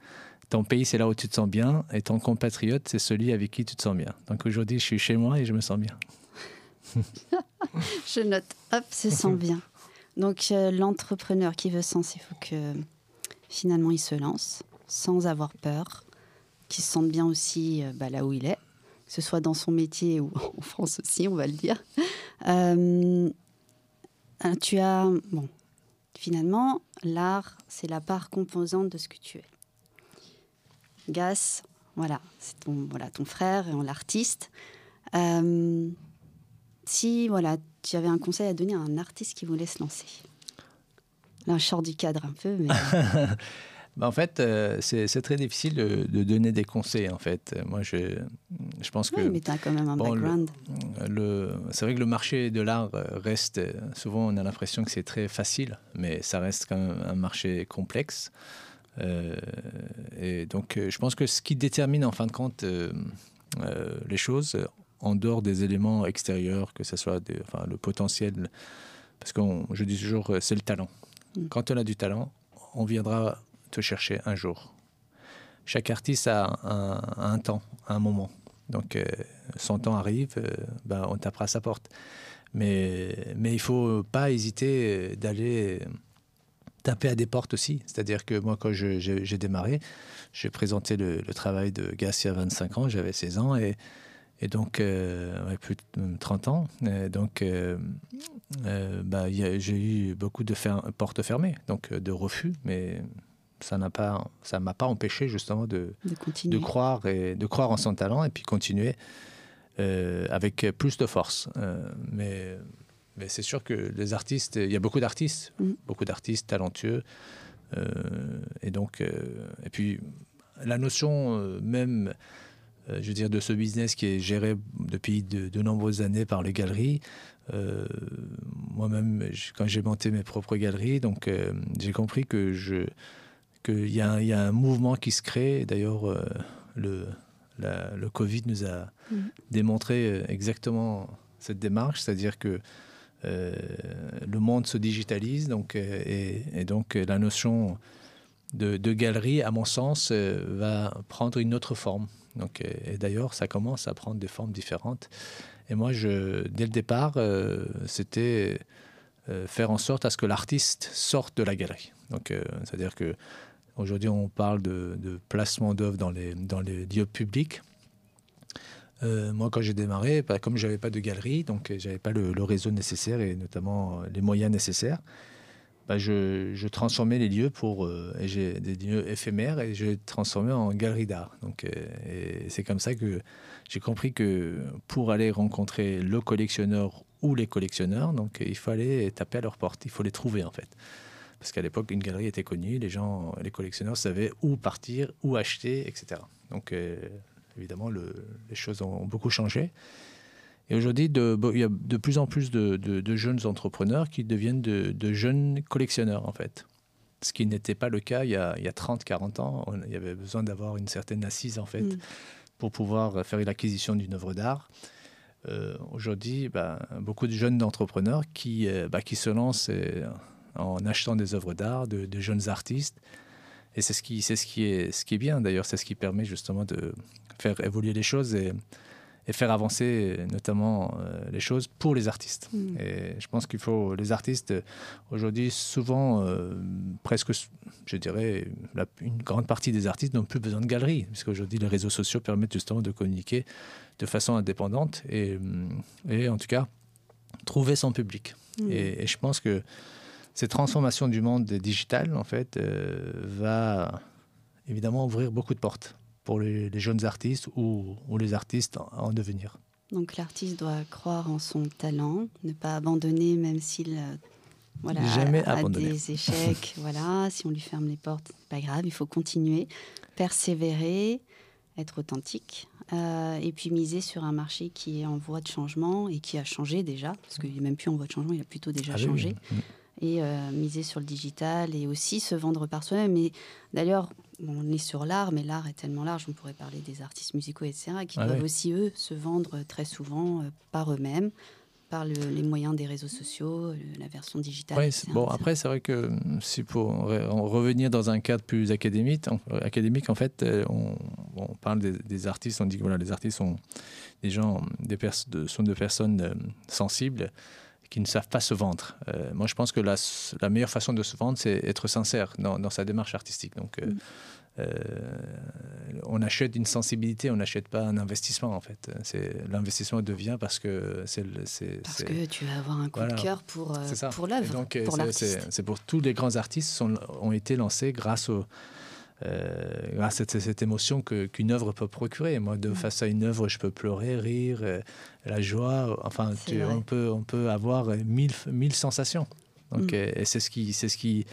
ton pays, c'est là où tu te sens bien, et ton compatriote, c'est celui avec qui tu te sens bien. Donc aujourd'hui, je suis chez moi et je me sens bien. je note. Hop, se sent bien. Donc euh, l'entrepreneur qui veut sens, il faut que finalement il se lance sans avoir peur, qu'il se sente bien aussi euh, bah, là où il est, que ce soit dans son métier ou en France aussi, on va le dire. Euh, tu as bon, finalement l'art, c'est la part composante de ce que tu es. Gas, voilà, c'est ton voilà ton frère et l'artiste. Si voilà, tu avais un conseil à donner à un artiste qui voulait se lancer? Là, je sors du cadre un peu, mais... Bah, en fait, euh, c'est très difficile de, donner des conseils, en fait. Moi, je, je pense que... mais tu as quand même un background. c'est vrai que le marché de l'art reste... Souvent, on a l'impression que c'est très facile, mais ça reste quand même un marché complexe. Euh, et donc, je pense que ce qui détermine, en fin de compte, euh, les choses, en dehors des éléments extérieurs, que ce soit enfin, le potentiel. Parce que je dis toujours, euh, c'est le talent. Mm. Quand on a du talent, on viendra te chercher un jour. Chaque artiste a un, temps, un moment. Donc, euh, son temps arrive, euh, ben, on tapera à sa porte. Mais, mais il ne faut pas hésiter d'aller taper à des portes aussi. C'est-à-dire que moi, quand j'ai démarré, j'ai présenté le, le, travail de Gassi à 25 ans, j'avais 16 ans, et et donc, euh, plus de 30 ans. donc, euh, euh, bah, j'ai eu beaucoup de portes fermées, donc de refus, mais ça n'a pas, ça m'a pas empêché justement de, de, croire et de croire en son talent et puis continuer avec plus de force. mais mais c'est sûr que les artistes, il y a beaucoup d'artistes, mm. beaucoup d'artistes talentueux, et donc et puis la notion même euh, je veux dire, de ce business qui est géré depuis de, nombreuses années par les galeries. Euh, moi-même, quand j'ai monté mes propres galeries, donc euh, j'ai compris que je qu'il y, y, a un mouvement qui se crée. D'ailleurs, le, le Covid nous a mm. démontré exactement cette démarche, c'est-à-dire que le monde se digitalise, donc, et, et, donc la notion de, galerie, à mon sens, va prendre une autre forme. Donc, et, d'ailleurs, ça commence à prendre des formes différentes. Et moi, dès le départ, euh, c'était euh, faire en sorte à ce que l'artiste sorte de la galerie. Donc, euh, c'est-à-dire que aujourd'hui, on parle de, placement d'œuvres dans les, dans les lieux publics. Moi, quand j'ai démarré, bah, comme je n'avais pas de galerie, donc je n'avais pas le, réseau nécessaire et notamment les moyens nécessaires, bah, je, transformais les lieux pour. Euh, j'ai des lieux éphémères et je les transformais en galerie d'art. Donc, euh, c'est comme ça que j'ai compris que pour aller rencontrer le collectionneur ou les collectionneurs, donc il fallait taper à leur porte, il faut les trouver en fait. Parce qu'à l'époque, une galerie était connue, les gens, les collectionneurs savaient où partir, où acheter, etc. Donc, euh, évidemment, les choses ont beaucoup changé. Et aujourd'hui, il y a de plus en plus de, jeunes entrepreneurs qui deviennent de, jeunes collectionneurs, en fait. Ce qui n'était pas le cas il y a, 30-40 ans. il y avait besoin d'avoir une certaine assise, en fait, mm. pour pouvoir faire l'acquisition d'une œuvre d'art. Euh, aujourd'hui, bah, beaucoup de jeunes entrepreneurs qui, euh, bah, qui se lancent euh, en achetant des œuvres d'art de, jeunes artistes. Et c'est ce qui, c'est ce qui est, ce qui est bien d'ailleurs, c'est ce qui permet justement de faire évoluer les choses et, et faire avancer notamment euh, les choses pour les artistes. Mm. Et je pense qu'il faut les artistes aujourd'hui souvent euh, presque, je dirais, une grande partie des artistes n'ont plus besoin de galeries parce qu'aujourd'hui les réseaux sociaux permettent justement de communiquer de façon indépendante et, mm, et en tout cas trouver son public. Mm. Et, je pense que cette transformation du monde digital en fait euh, va évidemment ouvrir beaucoup de portes pour les, jeunes artistes ou, les artistes en, devenir. Donc l'artiste doit croire en son talent, ne pas abandonner même s'il euh, voilà, Jamais a, a des échecs. voilà, si on lui ferme les portes, pas grave, il faut continuer, persévérer, être authentique, euh, et puis miser sur un marché qui est en voie de changement et qui a changé déjà, parce qu'il n'est même plus en voie de changement, il a plutôt déjà Ah oui, changé. oui. Et euh, miser sur le digital et aussi se vendre par soi-même. Et d'ailleurs, bon, on est sur l'art, mais l'art est tellement large, on pourrait parler des artistes musicaux, etc., qui Ah doivent oui. aussi, eux, se vendre très souvent euh, par eux-mêmes, par le- les moyens des réseaux sociaux, le- la version digitale. Ouais, etc., bon, etc. après, c'est vrai que si pour re- en revenir dans un cadre plus académique, en, euh, académique, en fait, euh, on, on parle des, des artistes, on dit que voilà, les artistes sont des gens, des pers- de, sont des personnes euh, sensibles qui ne savent pas se vendre. Euh, moi, je pense que la, meilleure façon de se vendre, c'est être sincère dans, dans sa démarche artistique. Donc, euh, Mm. euh, on achète une sensibilité, on n'achète pas un investissement, en fait. L'investissement devient parce que c'est... Parce que tu vas avoir un coup Voilà. de cœur pour, pour l'œuvre, pour c'est- l'artiste. c'est- C'est pour tous les grands artistes sont, ont été lancés grâce, au, euh, à cette, cette émotion qu'une œuvre peut procurer. Moi, de Mm. face à une œuvre, je peux pleurer, rire, euh, la joie. Enfin, tu- on, peut, on peut avoir euh, mille, mille sensations. Donc, Mm. euh, et c'est ce qui, c'est ce qui,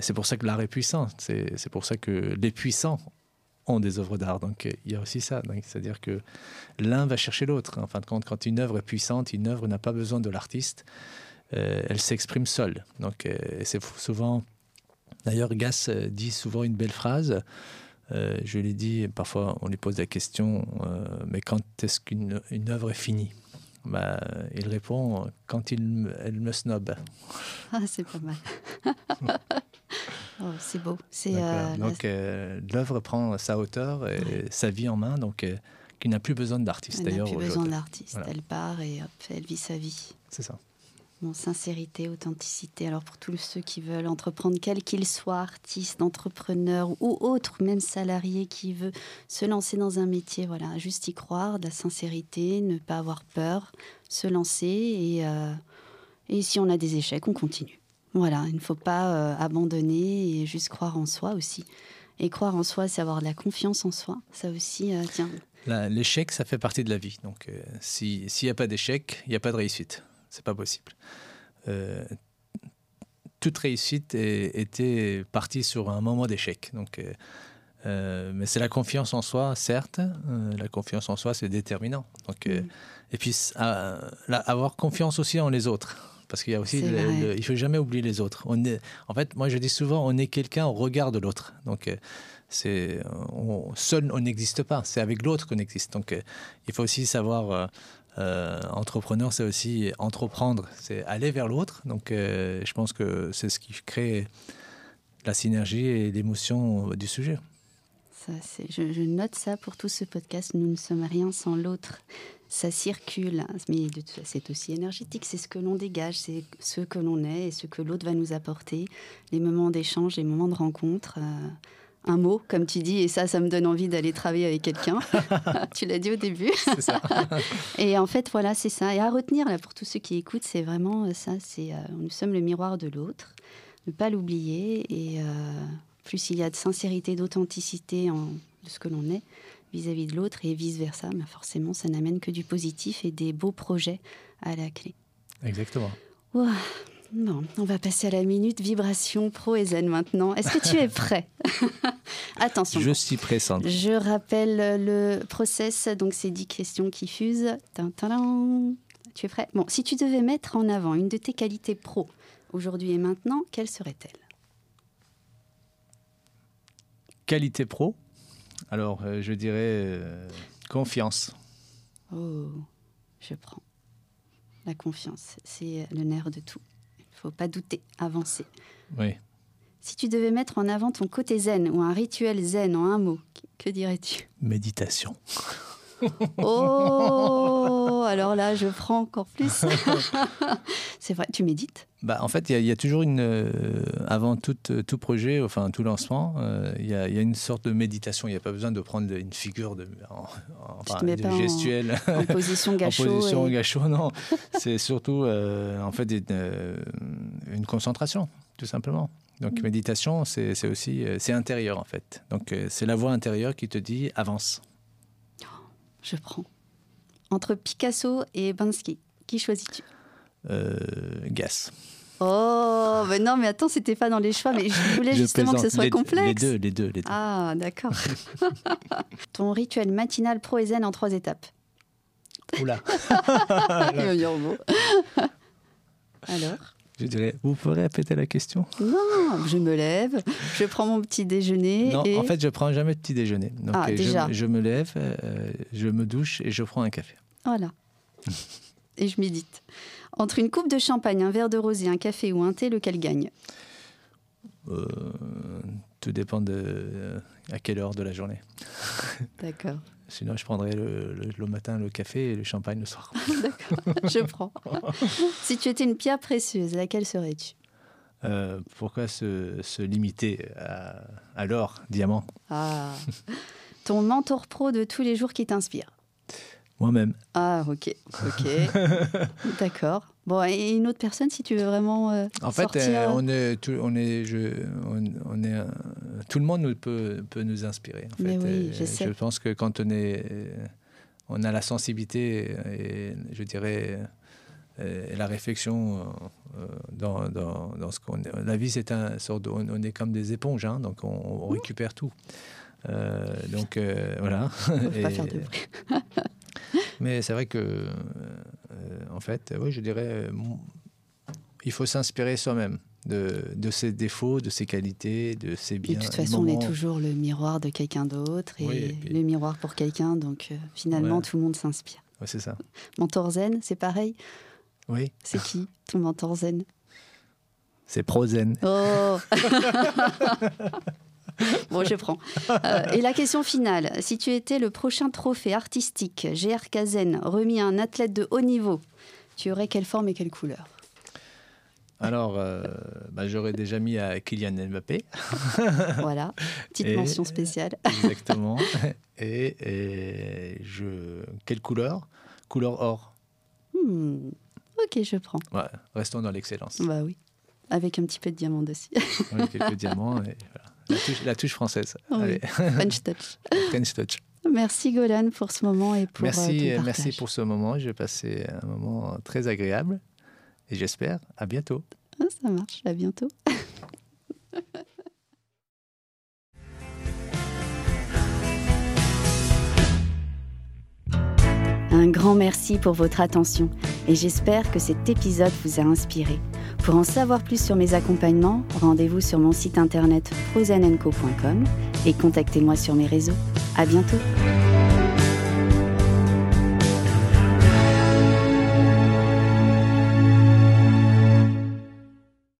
c'est pour ça que l'art est puissant. C'est pour ça que les puissants ont des œuvres d'art. Donc, il y a aussi ça. C'est-à-dire que l'un va chercher l'autre. En fin de compte, quand une œuvre est puissante, une œuvre n'a pas besoin de l'artiste. Euh, elle s'exprime seule. Donc, euh, c'est souvent. D'ailleurs, Gass euh, dit souvent une belle phrase. Euh, je l'ai dit, parfois on lui pose la question, euh, mais quand est-ce qu'une une œuvre est finie? Bah, Il répond, quand il, elle me snob. Ah, c'est pas mal. oh, c'est beau. C'est euh, Donc, l'œuvre prend sa hauteur et sa vie en main, donc qui n'a plus besoin d'artiste elle n'a d'ailleurs. plus besoin d'artiste. Voilà. Elle part et hop, elle vit sa vie. C'est ça. Bon, sincérité, authenticité. Alors pour tous ceux qui veulent entreprendre, quel qu'il soit, artiste, entrepreneur ou autre, même salarié qui veut se lancer dans un métier, voilà, juste y croire, de la sincérité, ne pas avoir peur, se lancer et, euh, et si on a des échecs, on continue. Voilà, il ne faut pas euh, abandonner et juste croire en soi aussi. Et croire en soi, c'est avoir de la confiance en soi. Ça aussi, euh, tiens, L'échec, ça fait partie de la vie. Donc, si- s'il n'y a pas d'échec, il n'y a pas de réussite. C'est pas possible. Euh, toute réussite est- était partie sur un moment d'échec. Donc, euh, euh, mais c'est la confiance en soi, certes. Euh, la confiance en soi, c'est déterminant. Donc, Mm. Et puis, là, avoir confiance aussi en les autres. Parce qu'il y a aussi, le- le- il faut jamais oublier les autres. On est, en fait, moi je dis souvent, on est quelqu'un au regard de l'autre. Donc, c'est, seul on n'existe pas. C'est avec l'autre qu'on existe. Donc, il faut aussi savoir, euh, euh, entrepreneur, c'est aussi entreprendre, c'est aller vers l'autre. Donc, euh, je pense que c'est ce qui crée la synergie et l'émotion du sujet. Ça, je, je note ça pour tout ce podcast. Nous ne sommes rien sans l'autre. Ça circule, mais toute façon, c'est aussi énergétique. C'est ce que l'on dégage, c'est ce que l'on est et ce que l'autre va nous apporter. Les moments d'échange, les moments de rencontre. euh, un mot, comme tu dis, et ça, ça me donne envie d'aller travailler avec quelqu'un. tu l'as dit au début. C'est ça. Et en fait, voilà, c'est ça. Et à retenir, là, pour tous ceux qui écoutent, c'est vraiment euh, ça. C'est euh, nous sommes le miroir de l'autre. Ne pas l'oublier. Et euh, plus il y a de sincérité, d'authenticité en de ce que l'on est vis-à-vis de l'autre et vice versa, mais forcément, ça n'amène que du positif et des beaux projets à la clé. Exactement. Ouah. Bon, on va passer à la minute vibration pro et zen maintenant. Est-ce que tu es prêt? Attention. Je suis pressante. Je rappelle le process, donc c'est 10 questions qui fusent. Tu es prêt? Bon, si tu devais mettre en avant une de tes qualités pro, aujourd'hui et maintenant, quelle serait-elle? Qualité pro, alors euh, je dirais euh, confiance. Oh, je prends. La confiance, c'est le nerf de tout. Il ne faut pas douter, avancer. Oui. Si tu devais mettre en avant ton côté zen ou un rituel zen en un mot, que dirais-tu? Méditation. Oh Alors là, je prends encore plus. c'est vrai, tu médites? Bah, en fait, il y a- il y, a toujours une. euh, avant tout, euh, tout projet, enfin tout lancement, euh, il y, a, il y a une sorte de méditation. Il n'y a pas besoin de prendre une figure de, en, en- enfin, de en- gestuelle. En position en gâchot. position et- gâchot, non. C'est surtout euh, en fait une, une concentration, tout simplement. Donc Mm. méditation, c'est aussi c'est intérieur en fait. Donc c'est la voix intérieure qui te dit avance. Je prends. Entre Picasso et Bansky, qui choisis-tu? Euh, Gas. Oh, mais non, mais attends, c'était pas dans les choix, mais je voulais justement que ce soit complexe. Les deux, les deux, les deux. Ah, d'accord. Ton rituel matinal pro et zen en trois étapes. Oula. Alors? Je dirais, vous pouvez répéter la question? Non, je me lève, je prends mon petit déjeuner. Non, et... en fait, je prends jamais de petit déjeuner. Donc, Ah, euh, déjà. Je, je me lève, euh, je me douche et je prends un café. Voilà. et je médite. Entre une coupe de champagne, un verre de rosé, un café ou un thé, lequel gagne? Euh, tout dépend de euh, à quelle heure de la journée. D'accord. Sinon, je prendrais le, le- le matin le café et le champagne le soir. Je prends. si tu étais une pierre précieuse, laquelle serais-tu? Euh, pourquoi se, se limiter à, à l'or, diamant? Ah. Ton mentor pro de tous les jours qui t'inspire? Moi-même. Ah, ok. Ok. D'accord. Bon, et une autre personne, si tu veux vraiment euh, En fait, sortir euh, on est, tout, on est, je, on, on est, euh, tout le monde nous peut, peut nous inspirer. En Mais fait. oui, je sais. Je pense que quand on est, euh, on a la sensibilité et, je dirais, euh, et la réflexion euh, dans, dans, dans ce qu'on est. La vie, c'est un sort de- on, on est comme des éponges, hein, donc on, on récupère tout. Euh, donc euh, voilà. Faut pas Et- faire de bruit. mais c'est vrai que, euh, en fait, oui, je dirais, euh, il faut s'inspirer soi-même de, de ses défauts, de ses qualités, de ses Et biens. de toute façon, on est toujours le miroir de quelqu'un d'autre et, Oui, et puis- le miroir pour quelqu'un. Donc euh, finalement, Ouais. tout le monde s'inspire. Ouais, c'est ça. Mentor zen, c'est pareil? Oui, C'est qui ton mentor zen? C'est Prozen. Oh Bon, je prends. Euh, et la question finale. Si tu étais le prochain trophée artistique GRK Zen remis à un athlète de haut niveau, tu aurais quelle forme et quelle couleur? Alors, euh, bah, j'aurais déjà mis à Kylian Mbappé. Voilà, petite Et- mention spéciale. Exactement. et, et je... quelle couleur? Couleur or. Hmm, Ok, je prends. Ouais, restons dans l'excellence. Bah oui, avec un petit peu de diamant dessus. Ouais, quelques diamants. et voilà. La, touche, la touche française. Oui. Allez, French touch. French touch. Merci Golan pour ce moment et pour euh, Merci, ton euh, partage. merci pour ce moment. J'ai passé un moment très agréable et j'espère à bientôt. Ah, ça marche, à bientôt. Un grand merci pour votre attention et j'espère que cet épisode vous a inspiré. Pour en savoir plus sur mes accompagnements, rendez-vous sur mon site internet prozenenco.com et contactez-moi sur mes réseaux. À bientôt.